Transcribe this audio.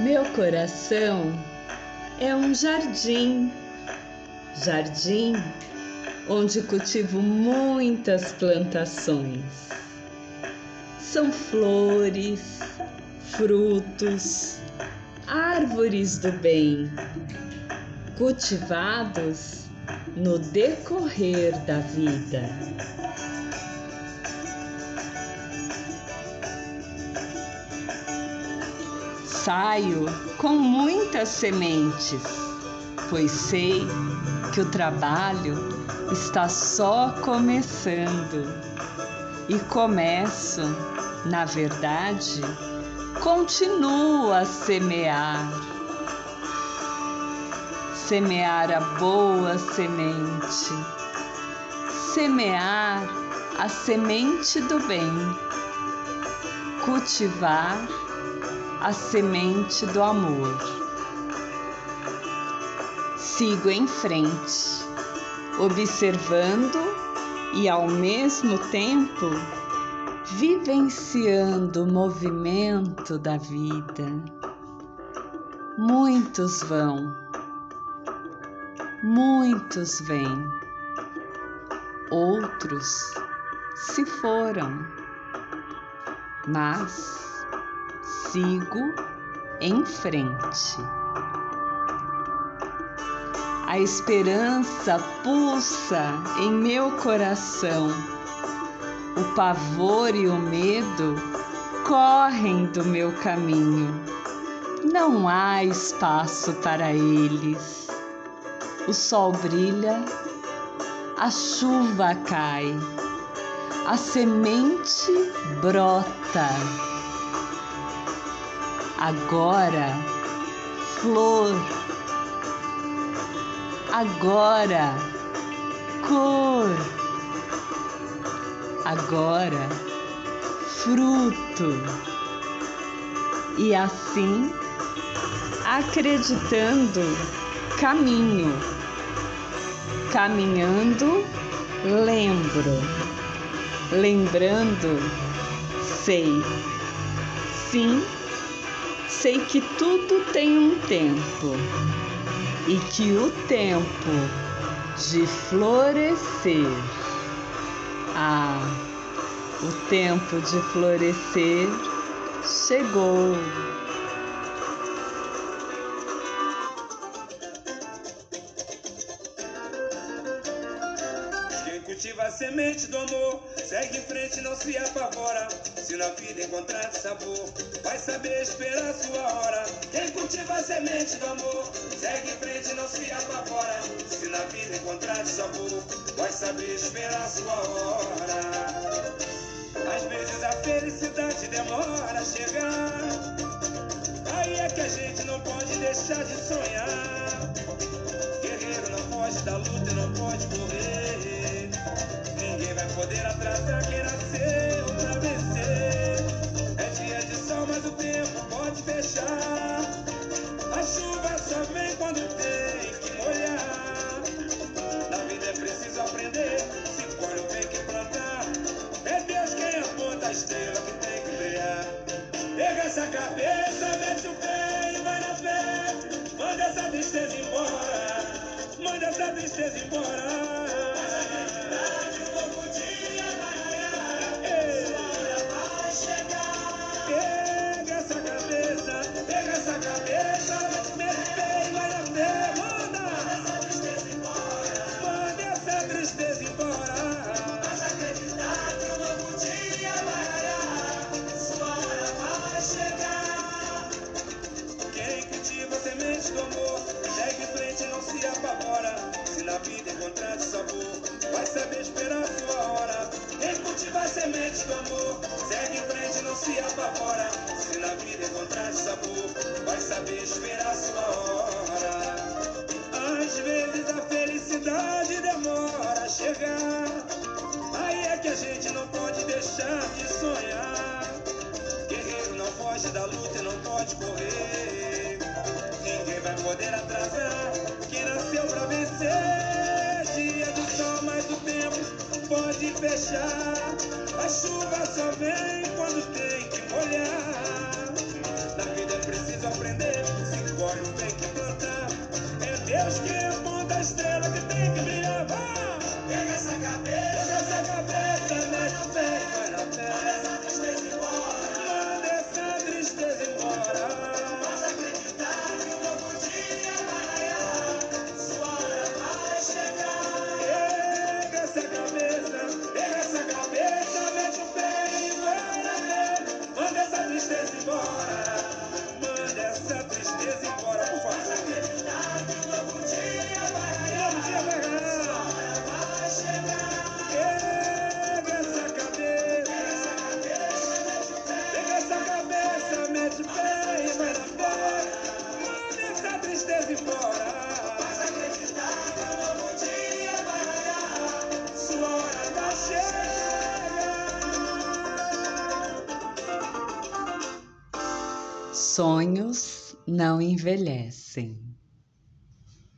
Meu coração é um jardim, jardim onde cultivo muitas plantações. São flores, frutos, árvores do bem, cultivados no decorrer da vida. Saio com muitas sementes, pois sei que o trabalho está só começando. E começo, na verdade, continuo a semear. Semear a boa semente, semear a semente do bem, cultivar a semente do amor. Sigo em frente, observando e ao mesmo tempo vivenciando o movimento da vida. Muitos vão, muitos vêm, outros se foram, mas sigo em frente. A esperança pulsa em meu coração. O pavor e o medo correm do meu caminho. Não há espaço para eles. O sol brilha, a chuva cai, a semente brota agora, flor, agora, cor, agora, fruto. E assim, acreditando, caminho, caminhando, lembro, lembrando, sei, sim sei que tudo tem um tempo e que o tempo de florescer, ah, o tempo de florescer chegou. Quem cultiva a semente do amor, segue em frente, não se apavora. Se na vida encontrar sabor, vai saber esperar sua hora. Quem cultiva a semente do amor, segue em frente, não se apavora. Se na vida encontrar sabor, vai saber esperar sua hora. Às vezes a felicidade demora a chegar. Aí é que a gente não pode deixar de sonhar. Guerreiro não pode dar luta e não pode correr. Poder atrasar quem nasceu pra vencer. É dia de sol, mas o tempo pode fechar. A chuva só vem quando tem que molhar. Na vida é preciso aprender. Se colhe tem que plantar. É Deus quem aponta a estrela que tem que brilhar. Pega essa cabeça, mete o pé e vai na fé. Manda essa tristeza embora. Manda essa tristeza embora. Embora. Quem cultiva semente do amor, segue em frente e não se apavora. Se na vida encontrar sabor, vai saber esperar sua hora. Quem cultiva semente do amor, segue em frente e não se apavora. Se na vida encontrar deixar de sonhar. Guerreiro não foge da luta e não pode correr. Ninguém vai poder atrasar quem nasceu pra vencer. Dia do sol, mas o tempo pode fechar. A chuva só vem quando tem que molhar. Na vida é preciso aprender, se colhe o bem que plantar. É Deus que é bom. Sonhos não envelhecem.